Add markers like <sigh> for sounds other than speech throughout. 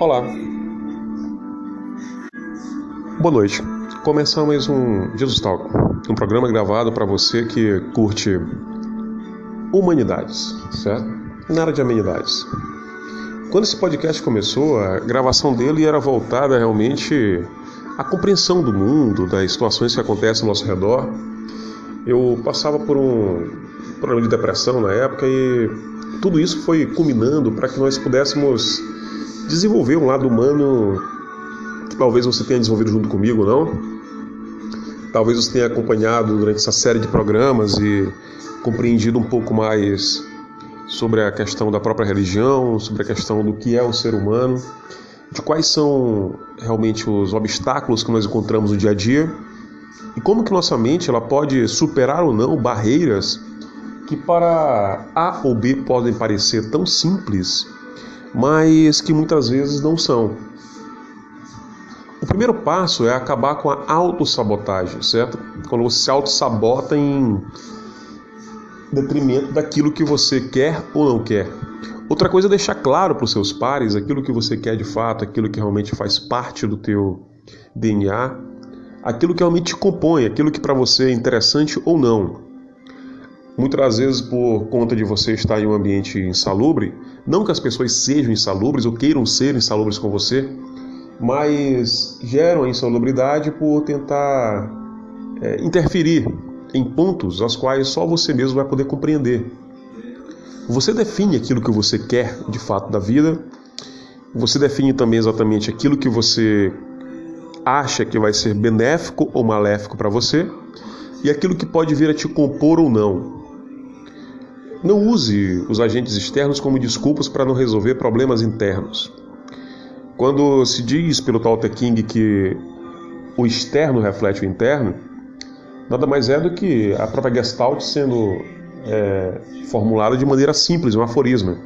Olá. Boa noite. Começamos mais um Jesus Talk, um programa gravado para você que curte humanidades, certo? Na área de amenidades. Quando esse podcast começou, a gravação dele era voltada realmente à compreensão do mundo, das situações que acontecem ao nosso redor. Eu passava por um problema de depressão na época e tudo isso foi culminando para que nós pudéssemos desenvolver um lado humano que talvez você tenha desenvolvido junto comigo, não? Talvez você tenha acompanhado durante essa série de programas e compreendido um pouco mais sobre a questão da própria religião, sobre a questão do que é o ser humano, de quais são realmente os obstáculos que nós encontramos no dia a dia e como que nossa mente ela pode superar ou não barreiras que para A ou B podem parecer tão simples, mas que muitas vezes não são. O primeiro passo é acabar com a autossabotagem, certo? Quando você se autossabota em detrimento daquilo que você quer ou não quer. Outra coisa é deixar claro para os seus pares aquilo que você quer de fato, aquilo que realmente faz parte do teu DNA, aquilo que realmente te compõe, aquilo que para você é interessante ou não. Muitas vezes, por conta de você estar em um ambiente insalubre, não que as pessoas sejam insalubres ou queiram ser insalubres com você, mas geram a insalubridade por tentar é, interferir em pontos aos quais só você mesmo vai poder compreender. Você define aquilo que você quer de fato da vida, você define também exatamente aquilo que você acha que vai ser benéfico ou maléfico para você e aquilo que pode vir a te compor ou não. Não use os agentes externos como desculpas para não resolver problemas internos. Quando se diz pelo Tao Te King que o externo reflete o interno, nada mais é do que a própria Gestalt sendo é, formulada de maneira simples, um aforismo.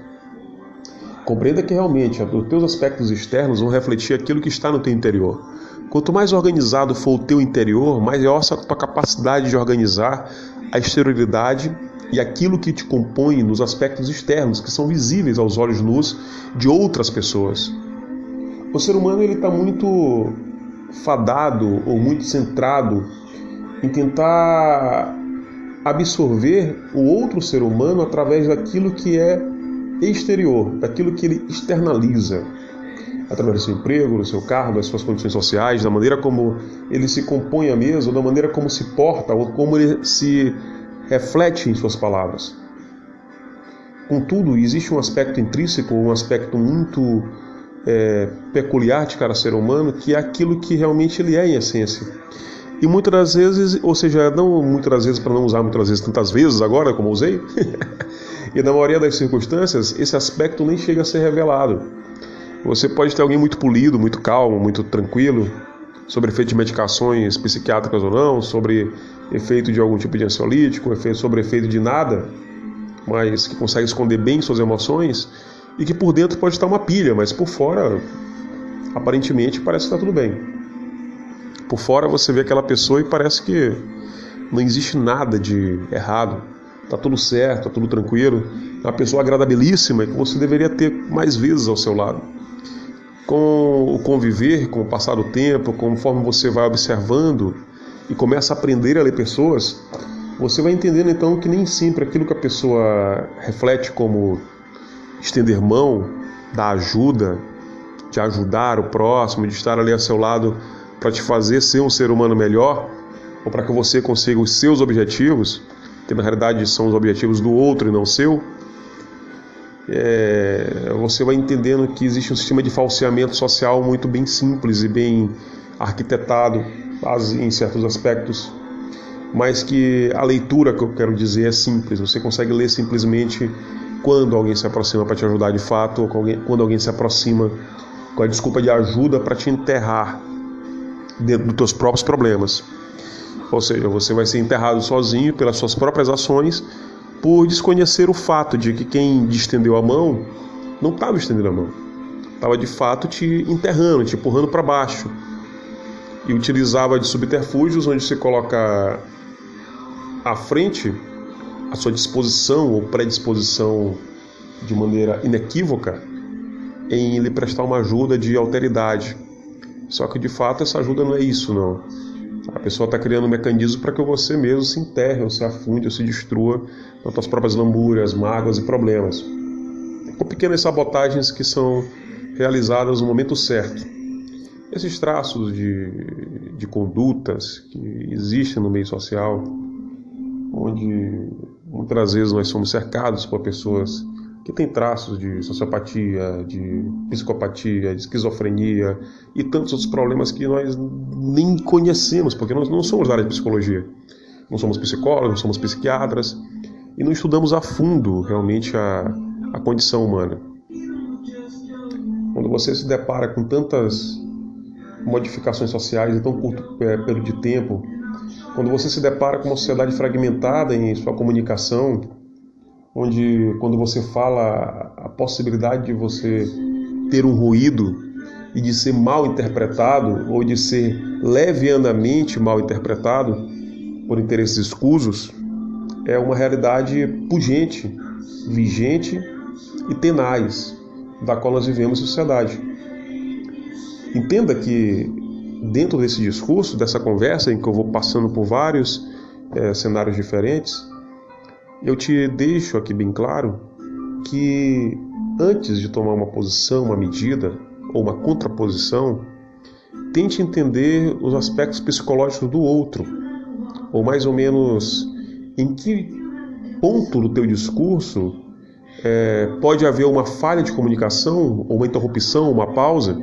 Compreenda que realmente os teus aspectos externos vão refletir aquilo que está no teu interior. Quanto mais organizado for o teu interior, maior a tua capacidade de organizar a exterioridade e aquilo que te compõe nos aspectos externos, que são visíveis aos olhos nus de outras pessoas. O ser humano ele está muito fadado ou muito centrado em tentar absorver o outro ser humano através daquilo que é exterior, daquilo que ele externaliza, através do seu emprego, do seu cargo, das suas condições sociais, da maneira como ele se compõe a mesa, da maneira como se porta, ou como ele se reflete em suas palavras. Contudo, existe um aspecto intrínseco, um aspecto muito é, peculiar de cada ser humano, que é aquilo que realmente ele é em essência. E muitas das vezes, ou seja, não muitas das vezes, para não usar muitas vezes, tantas vezes agora, como usei, <laughs> e na maioria das circunstâncias, esse aspecto nem chega a ser revelado. Você pode ter alguém muito polido, muito calmo, muito tranquilo, sobre efeito de medicações psiquiátricas ou não, sobre efeito de algum tipo de ansiolítico, sobre efeito de nada, mas que consegue esconder bem suas emoções e que por dentro pode estar uma pilha, mas por fora aparentemente parece que está tudo bem. Por fora você vê aquela pessoa e parece que não existe nada de errado, está tudo certo, está tudo tranquilo, é uma pessoa agradabilíssima e que você deveria ter mais vezes ao seu lado. Com o conviver, com o passar do tempo, conforme você vai observando e começa a aprender a ler pessoas, você vai entendendo então que nem sempre aquilo que a pessoa reflete como estender mão, dar ajuda, de ajudar o próximo, de estar ali ao seu lado para te fazer ser um ser humano melhor, ou para que você consiga os seus objetivos, que na realidade são os objetivos do outro e não seu, é, você vai entendendo que existe um sistema de falseamento social muito bem simples e bem arquitetado em certos aspectos, mas que a leitura que eu quero dizer é simples. Você consegue ler simplesmente quando alguém se aproxima para te ajudar de fato, ou quando alguém se aproxima com a desculpa de ajuda para te enterrar dentro dos teus próprios problemas. Ou seja, você vai ser enterrado sozinho pelas suas próprias ações, por desconhecer o fato de que quem te estendeu a mão não estava estendendo a mão, estava de fato te enterrando, te empurrando para baixo, e utilizava de subterfúgios onde você coloca à frente a sua disposição ou predisposição de maneira inequívoca em lhe prestar uma ajuda de alteridade. Só que de fato essa ajuda não é isso, não. A pessoa está criando um mecanismo para que você mesmo se enterre, ou se afunde, ou se destrua nas suas próprias lamúrias, mágoas e problemas. Com pequenas sabotagens que são realizadas no momento certo. Esses traços de, de condutas que existem no meio social, onde muitas vezes nós somos cercados por pessoas que têm traços de sociopatia, de psicopatia, de esquizofrenia e tantos outros problemas que nós nem conhecemos, porque nós não somos da área de psicologia. Não somos psicólogos, não somos psiquiatras e não estudamos a fundo realmente a, a condição humana. Quando você se depara com tantas modificações sociais em tão curto é, período de tempo, quando você se depara com uma sociedade fragmentada em sua comunicação, onde quando você fala a possibilidade de você ter um ruído e de ser mal interpretado ou de ser levianamente mal interpretado por interesses escusos, é uma realidade pungente, vigente e tenaz da qual nós vivemos em sociedade. Entenda que dentro desse discurso, dessa conversa em que eu vou passando por vários é, cenários diferentes, eu te deixo aqui bem claro que antes de tomar uma posição, uma medida ou uma contraposição, tente entender os aspectos psicológicos do outro, ou mais ou menos em que ponto do teu discurso é, pode haver uma falha de comunicação, ou uma interrupção, uma pausa,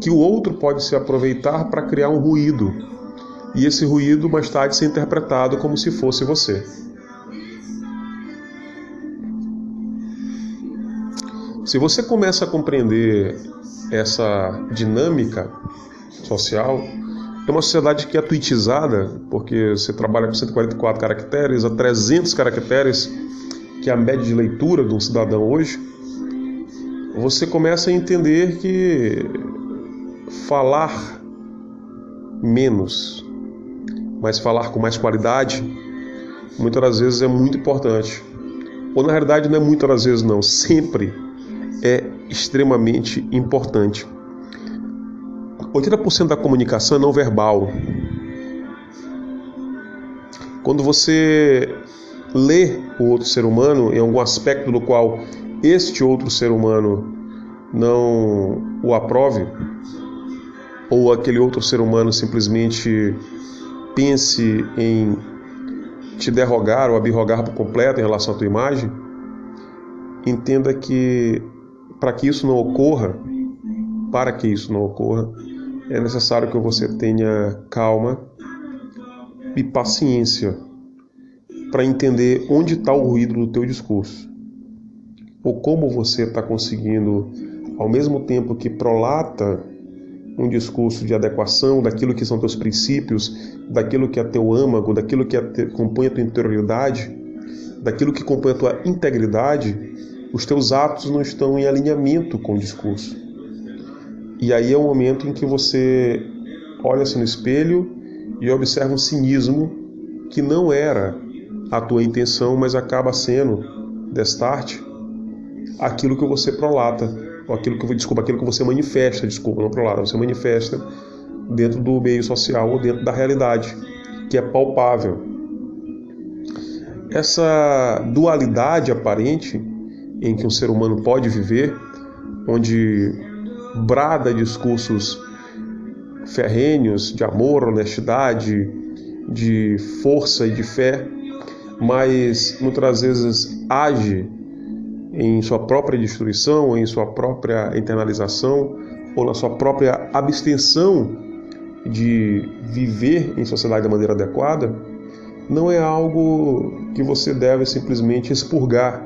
que o outro pode se aproveitar para criar um ruído, e esse ruído mais tarde ser interpretado como se fosse você. Se você começa a compreender essa dinâmica social, é uma sociedade que é tweetizada, porque você trabalha com 144 caracteres a 300 caracteres, que é a média de leitura de um cidadão hoje, você começa a entender que falar menos, mas falar com mais qualidade, muitas das vezes é muito importante. Ou na realidade não é muitas das vezes não, sempre é extremamente importante. 80% da comunicação é não verbal. Quando você lê o outro ser humano em algum aspecto do qual este outro ser humano não o aprove, ou aquele outro ser humano simplesmente pense em te derrogar ou abrogar por completo em relação à tua imagem, entenda que para que isso não ocorra, para que isso não ocorra, é necessário que você tenha calma e paciência para entender onde está o ruído do teu discurso. Ou como você está conseguindo, ao mesmo tempo que prolata um discurso de adequação daquilo que são teus princípios, daquilo que é teu âmago, daquilo que é te, compõe a tua interioridade, daquilo que compõe a tua integridade, os teus atos não estão em alinhamento com o discurso. E aí é o momento em que você olha-se no espelho e observa um cinismo que não era a tua intenção, mas acaba sendo, destarte, aquilo que você prolata, ou aquilo que, desculpa, aquilo que você manifesta, desculpa, não prolata, você manifesta dentro do meio social ou dentro da realidade, que é palpável. Essa dualidade aparente em que um ser humano pode viver, onde brada discursos ferrenhos de amor, honestidade, de força e de fé, mas muitas vezes age em sua própria destruição, em sua própria internalização ou na sua própria abstenção de viver em sociedade da maneira adequada, não é algo que você deve simplesmente expurgar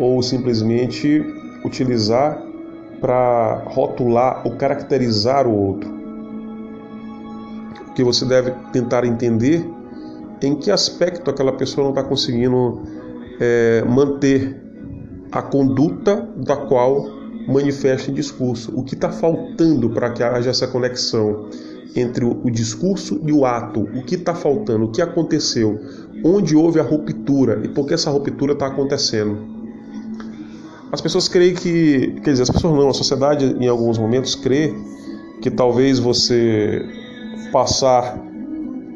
ou simplesmente utilizar para rotular ou caracterizar o outro. O que você deve tentar entender em que aspecto aquela pessoa não está conseguindo é, manter a conduta da qual manifesta em discurso. O que está faltando para que haja essa conexão entre o discurso e o ato? O que está faltando? O que aconteceu? Onde houve a ruptura e por que essa ruptura está acontecendo? As pessoas creem que, quer dizer, as pessoas não, a sociedade em alguns momentos crê que talvez você passar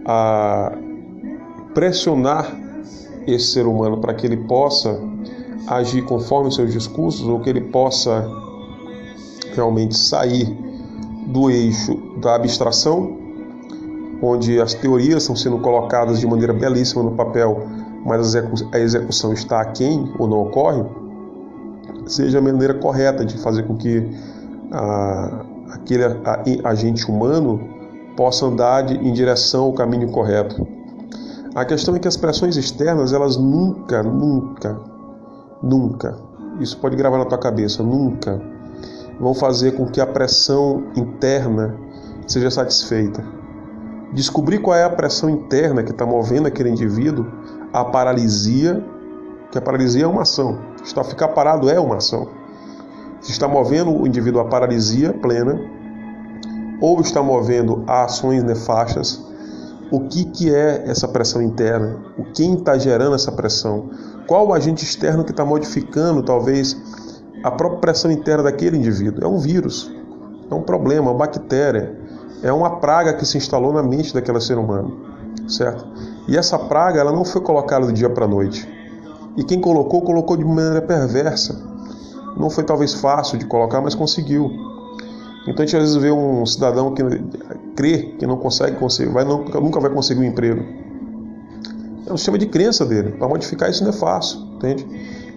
a pressionar esse ser humano para que ele possa agir conforme seus discursos ou que ele possa realmente sair do eixo da abstração, onde as teorias estão sendo colocadas de maneira belíssima no papel, mas a execução está aquém ou não ocorre, seja a maneira correta de fazer com que a, aquele agente humano possa andar de, em direção ao caminho correto. A questão é que as pressões externas, elas nunca, nunca, nunca, isso pode gravar na tua cabeça, nunca vão fazer com que a pressão interna seja satisfeita. Descobrir qual é a pressão interna que está movendo aquele indivíduo, a paralisia, que a paralisia é uma ação. Está ficar parado é uma ação. Se está movendo o indivíduo à paralisia plena, ou está movendo a ações nefastas, o que, que é essa pressão interna? O quem está gerando essa pressão? Qual o agente externo que está modificando, talvez, a própria pressão interna daquele indivíduo. É um vírus, é um problema, uma bactéria, é uma praga que se instalou na mente daquele ser humano, certo? E essa praga ela não foi colocada do dia para a noite. E quem colocou, colocou de maneira perversa. Não foi talvez fácil de colocar, mas conseguiu. Então a gente às vezes vê um cidadão que crê que não consegue vai, nunca vai conseguir um emprego. É um sistema de crença dele. Para modificar isso não é fácil, entende?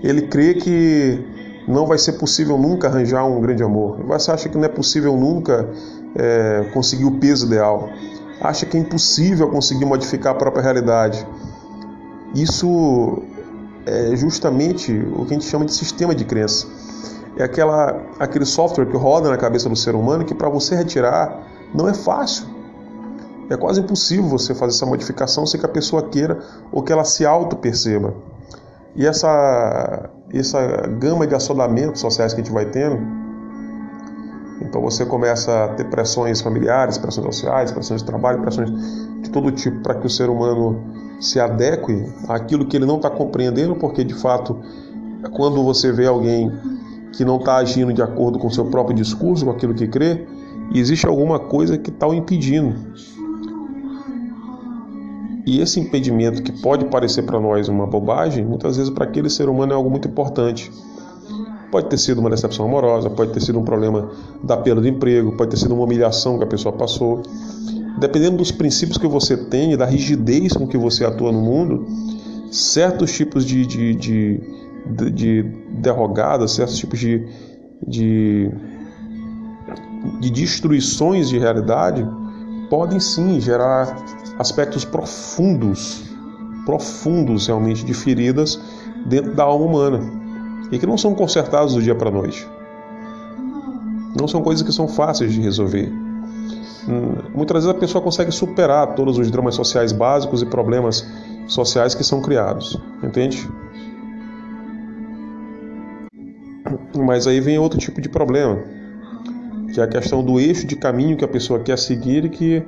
Ele crê que não vai ser possível nunca arranjar um grande amor. Você acha que não é possível nunca é, conseguir o peso ideal. Acha que é impossível conseguir modificar a própria realidade. Isso é justamente o que a gente chama de sistema de crença. É aquela, aquele software que roda na cabeça do ser humano que para você retirar não é fácil. É quase impossível você fazer essa modificação sem que a pessoa queira ou que ela se auto-perceba. E essa, essa gama de assodamentos sociais que a gente vai tendo, então você começa a ter pressões familiares, pressões sociais, pressões de trabalho, pressões de todo tipo para que o ser humano se adeque àquilo que ele não está compreendendo, porque de fato, quando você vê alguém que não está agindo de acordo com seu próprio discurso, com aquilo que crê, existe alguma coisa que está o impedindo. E esse impedimento, que pode parecer para nós uma bobagem, muitas vezes para aquele ser humano é algo muito importante. Pode ter sido uma decepção amorosa, pode ter sido um problema da perda do emprego, pode ter sido uma humilhação que a pessoa passou. Dependendo dos princípios que você tem e da rigidez com que você atua no mundo, certos tipos de, de, de, de, de derrogadas, certos tipos de, de, de destruições de realidade podem sim gerar aspectos profundos, profundos realmente de feridas dentro da alma humana e que não são consertados do dia para a noite. Não são coisas que são fáceis de resolver. Hum, muitas vezes a pessoa consegue superar todos os dramas sociais básicos e problemas sociais que são criados, entende? Mas aí vem outro tipo de problema, que é a questão do eixo de caminho que a pessoa quer seguir e que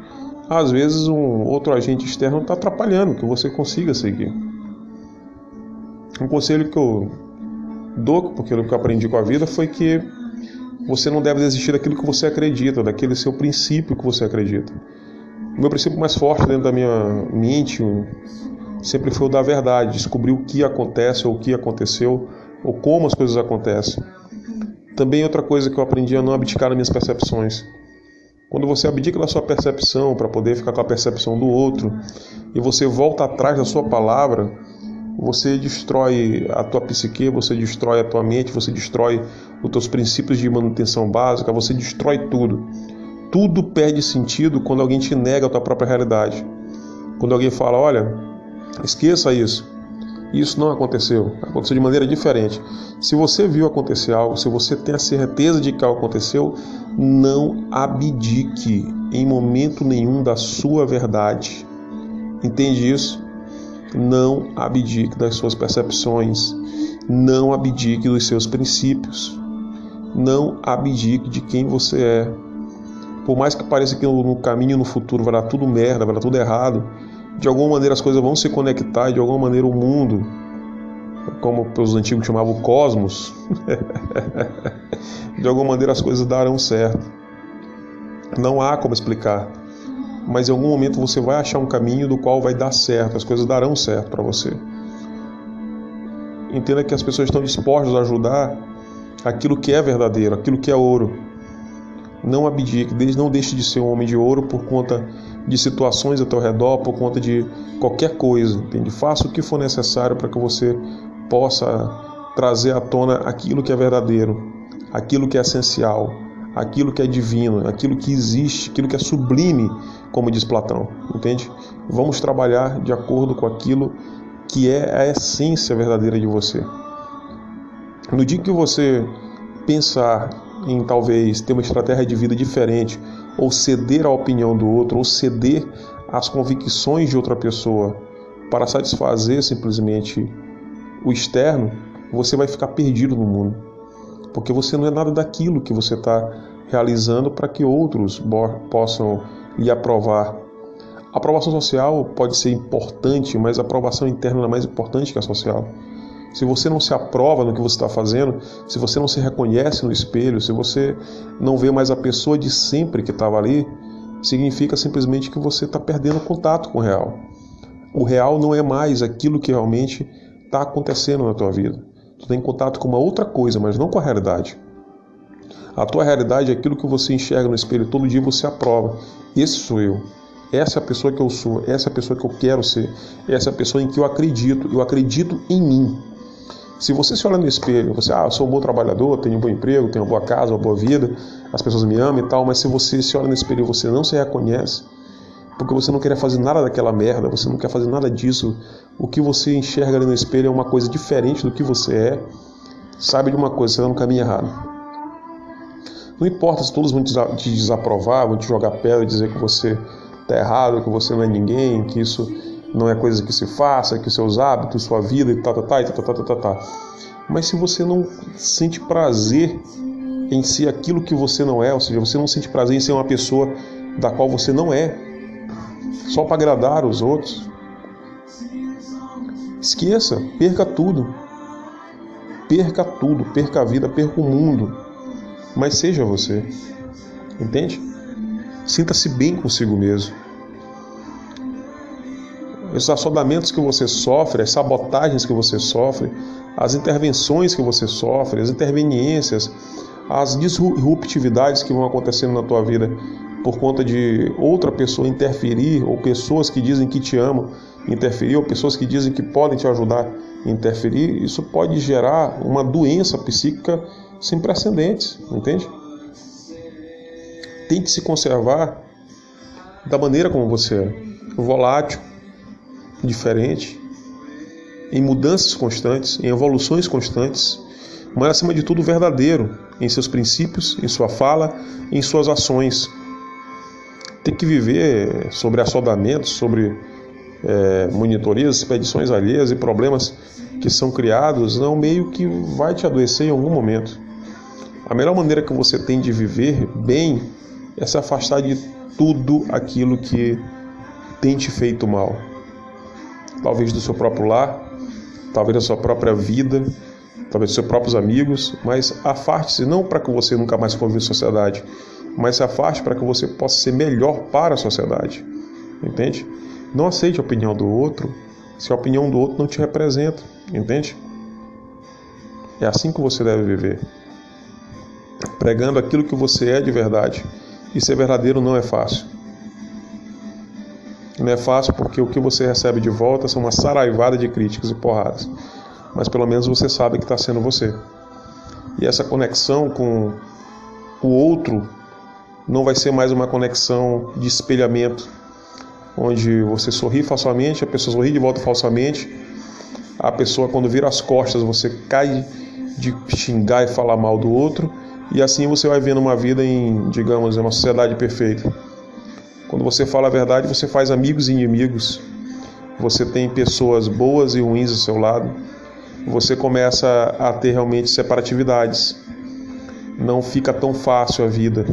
às vezes um outro agente externo está atrapalhando que você consiga seguir. Um conselho que eu dou, porque eu aprendi com a vida foi que você não deve desistir daquilo que você acredita, daquele seu princípio que você acredita. O meu princípio mais forte dentro da minha mente sempre foi o da verdade, descobrir o que acontece ou o que aconteceu ou como as coisas acontecem. Também outra coisa que eu aprendi é não abdicar nas minhas percepções. Quando você abdica da sua percepção para poder ficar com a percepção do outro e você volta atrás da sua palavra, você destrói a tua psique, você destrói a tua mente, você destrói os teus princípios de manutenção básica, você destrói tudo. Tudo perde sentido quando alguém te nega a tua própria realidade. Quando alguém fala, olha, esqueça isso. Isso não aconteceu, aconteceu de maneira diferente. Se você viu acontecer algo, se você tem a certeza de que algo aconteceu, não abdique em momento nenhum da sua verdade. Entende isso? Não abdique das suas percepções, não abdique dos seus princípios, não abdique de quem você é. Por mais que pareça que no caminho no futuro vai dar tudo merda, vai dar tudo errado, de alguma maneira as coisas vão se conectar e de alguma maneira o mundo como os antigos chamavam o cosmos, <laughs> de alguma maneira as coisas darão certo. Não há como explicar, mas em algum momento você vai achar um caminho do qual vai dar certo, as coisas darão certo para você. Entenda que as pessoas estão dispostas a ajudar aquilo que é verdadeiro, aquilo que é ouro. Não abdique, não deixe de ser um homem de ouro por conta de situações ao teu redor, por conta de qualquer coisa. Entende? Faça o que for necessário para que você possa trazer à tona aquilo que é verdadeiro, aquilo que é essencial, aquilo que é divino, aquilo que existe, aquilo que é sublime, como diz Platão, entende? Vamos trabalhar de acordo com aquilo que é a essência verdadeira de você. No dia que você pensar em talvez ter uma estratégia de vida diferente, ou ceder à opinião do outro, ou ceder às convicções de outra pessoa para satisfazer simplesmente o externo, você vai ficar perdido no mundo. Porque você não é nada daquilo que você está realizando para que outros possam lhe aprovar. A aprovação social pode ser importante, mas a aprovação interna é mais importante que a social. Se você não se aprova no que você está fazendo, se você não se reconhece no espelho, se você não vê mais a pessoa de sempre que estava ali, significa simplesmente que você está perdendo contato com o real. O real não é mais aquilo que realmente está acontecendo na tua vida. Tu tem contato com uma outra coisa, mas não com a realidade. A tua realidade é aquilo que você enxerga no espelho todo dia você aprova. Esse sou eu. Essa é a pessoa que eu sou, essa é a pessoa que eu quero ser, essa é a pessoa em que eu acredito, eu acredito em mim. Se você se olha no espelho, você, ah, eu sou um bom trabalhador, tenho um bom emprego, tenho uma boa casa, uma boa vida, as pessoas me amam e tal, mas se você se olha no espelho e você não se reconhece, porque você não quer fazer nada daquela merda, você não quer fazer nada disso. O que você enxerga ali no espelho é uma coisa diferente do que você é. Sabe de uma coisa, você está no caminho errado. Não importa se todos vão te desaprovar, vão te jogar pedra e dizer que você está errado, que você não é ninguém, que isso não é coisa que se faça, que seus hábitos, sua vida e tal, tal, tal, tal, tal, tal, tal. Mas se você não sente prazer em ser aquilo que você não é, ou seja, você não sente prazer em ser uma pessoa da qual você não é, só para agradar os outros. Esqueça, perca tudo. Perca tudo, perca a vida, perca o mundo. Mas seja você. Entende? Sinta-se bem consigo mesmo. Os assodamentos que você sofre, as sabotagens que você sofre, as intervenções que você sofre, as interveniências, as disruptividades que vão acontecendo na tua vida por conta de outra pessoa interferir, ou pessoas que dizem que te amam interferir, ou pessoas que dizem que podem te ajudar interferir, isso pode gerar uma doença psíquica sem precedentes, entende? Tente se conservar da maneira como você é, volátil, diferente, em mudanças constantes, em evoluções constantes, mas acima de tudo verdadeiro em seus princípios, em sua fala, em suas ações ter que viver sobre assodamentos, sobre é, monitorias, expedições alheias e problemas que são criados, não meio que vai te adoecer em algum momento. A melhor maneira que você tem de viver bem é se afastar de tudo aquilo que tem te feito mal. Talvez do seu próprio lar, talvez da sua própria vida, talvez dos seus próprios amigos, mas afaste-se não para que você nunca mais conviva em sociedade, mas se afaste para que você possa ser melhor para a sociedade. Entende? Não aceite a opinião do outro se a opinião do outro não te representa. Entende? É assim que você deve viver. Pregando aquilo que você é de verdade. E ser verdadeiro não é fácil. Não é fácil porque o que você recebe de volta são uma saraivada de críticas e porradas. Mas pelo menos você sabe que está sendo você. E essa conexão com o outro não vai ser mais uma conexão de espelhamento, onde você sorri falsamente, a pessoa sorri de volta falsamente, a pessoa quando vira as costas você cai de xingar e falar mal do outro, e assim você vai vendo uma vida em, digamos, uma sociedade perfeita. Quando você fala a verdade, você faz amigos e inimigos. Você tem pessoas boas e ruins ao seu lado. Você começa a ter realmente separatividades. Não fica tão fácil a vida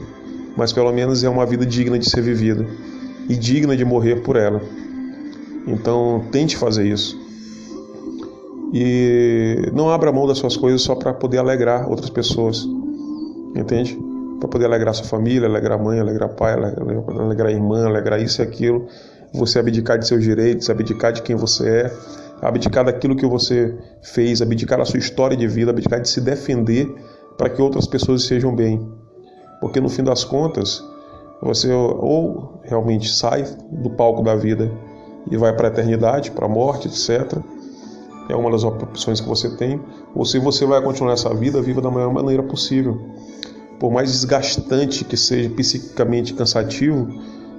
mas pelo menos é uma vida digna de ser vivida e digna de morrer por ela. Então, tente fazer isso. E não abra mão das suas coisas só para poder alegrar outras pessoas. Entende? Para poder alegrar sua família, alegrar a mãe, alegrar pai, alegrar a irmã, alegrar isso e aquilo. Você abdicar de seus direitos, abdicar de quem você é, abdicar daquilo que você fez, abdicar da sua história de vida, abdicar de se defender para que outras pessoas sejam bem. Porque no fim das contas, você ou realmente sai do palco da vida e vai para a eternidade, para a morte, etc. É uma das opções que você tem. Ou se você vai continuar essa vida, viva da maior maneira possível. Por mais desgastante que seja psiquicamente cansativo,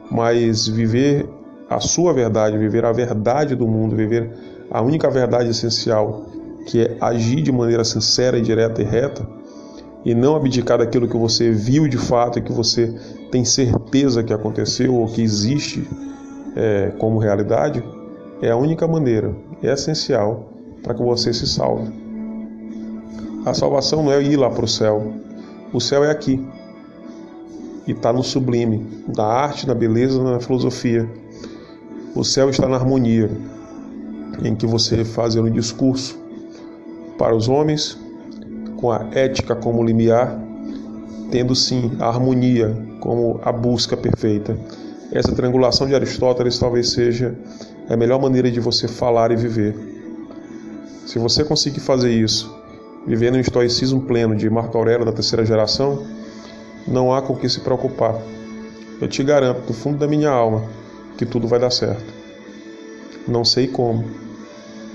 mas viver a sua verdade, viver a verdade do mundo, viver a única verdade essencial, que é agir de maneira sincera, direta e reta, e não abdicar daquilo que você viu de fato e que você tem certeza que aconteceu ou que existe é, como realidade, é a única maneira, é essencial para que você se salve. A salvação não é ir lá para o céu, o céu é aqui e está no sublime, na arte, na beleza, na filosofia. O céu está na harmonia, em que você faz um discurso para os homens, com a ética como limiar, tendo sim a harmonia como a busca perfeita. Essa triangulação de Aristóteles talvez seja a melhor maneira de você falar e viver. Se você conseguir fazer isso, vivendo um estoicismo pleno de Marco Aurélio da terceira geração, não há com o que se preocupar. Eu te garanto, do fundo da minha alma, que tudo vai dar certo. Não sei como.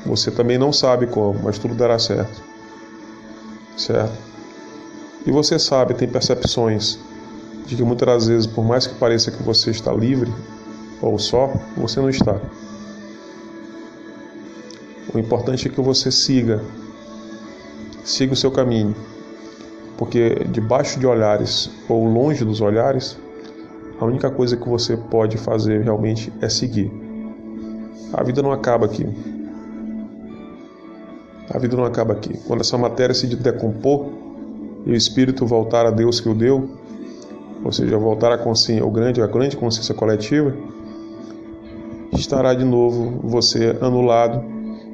Você também não sabe como, mas tudo dará certo. Certo? E você sabe, tem percepções de que muitas das vezes, por mais que pareça que você está livre ou só, você não está. O importante é que você siga, siga o seu caminho, porque debaixo de olhares ou longe dos olhares, a única coisa que você pode fazer realmente é seguir. A vida não acaba aqui. A vida não acaba aqui. Quando essa matéria se decompor e o espírito voltar a Deus que o deu, ou seja, voltar à consciência, ao grande, à grande consciência coletiva, estará de novo você anulado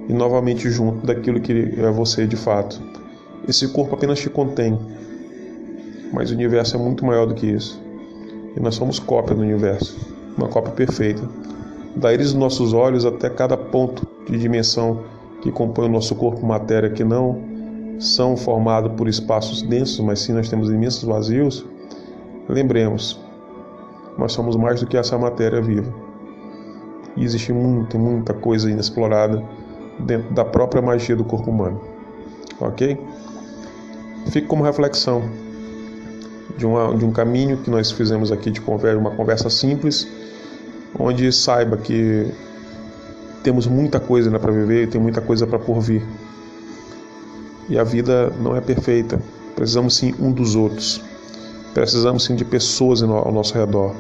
e novamente junto daquilo que é você de fato. Esse corpo apenas te contém, mas o universo é muito maior do que isso. E nós somos cópia do universo, uma cópia perfeita. Da íris dos nossos olhos até cada ponto de dimensão que compõe o nosso corpo matéria, que não são formados por espaços densos, mas sim nós temos imensos vazios, Lembremos, nós somos mais do que essa matéria viva. E existe muita, muita coisa inexplorada dentro da própria magia do corpo humano. Ok? Fique como reflexão de, uma, de um caminho que nós fizemos aqui de conversa, uma conversa simples, onde saiba que temos muita coisa né, para viver e tem muita coisa para por vir. E a vida não é perfeita, precisamos sim um dos outros. Precisamos sim de pessoas ao nosso redor.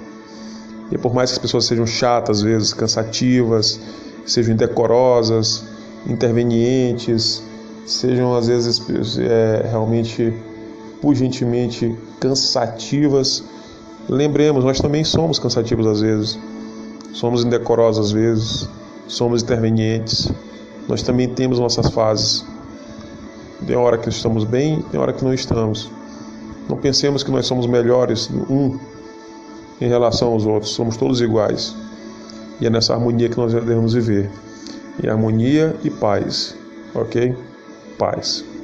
E por mais que as pessoas sejam chatas, às vezes cansativas, sejam indecorosas, intervenientes, sejam às vezes é, realmente urgentemente cansativas, lembremos, nós também somos cansativos às vezes, somos indecorosos às vezes, somos intervenientes, nós também temos nossas fases. Tem hora que estamos bem, tem hora que não estamos. Não pensemos que nós somos melhores um em relação aos outros, somos todos iguais. E é nessa harmonia que nós devemos viver. Em harmonia e paz, ok? Paz.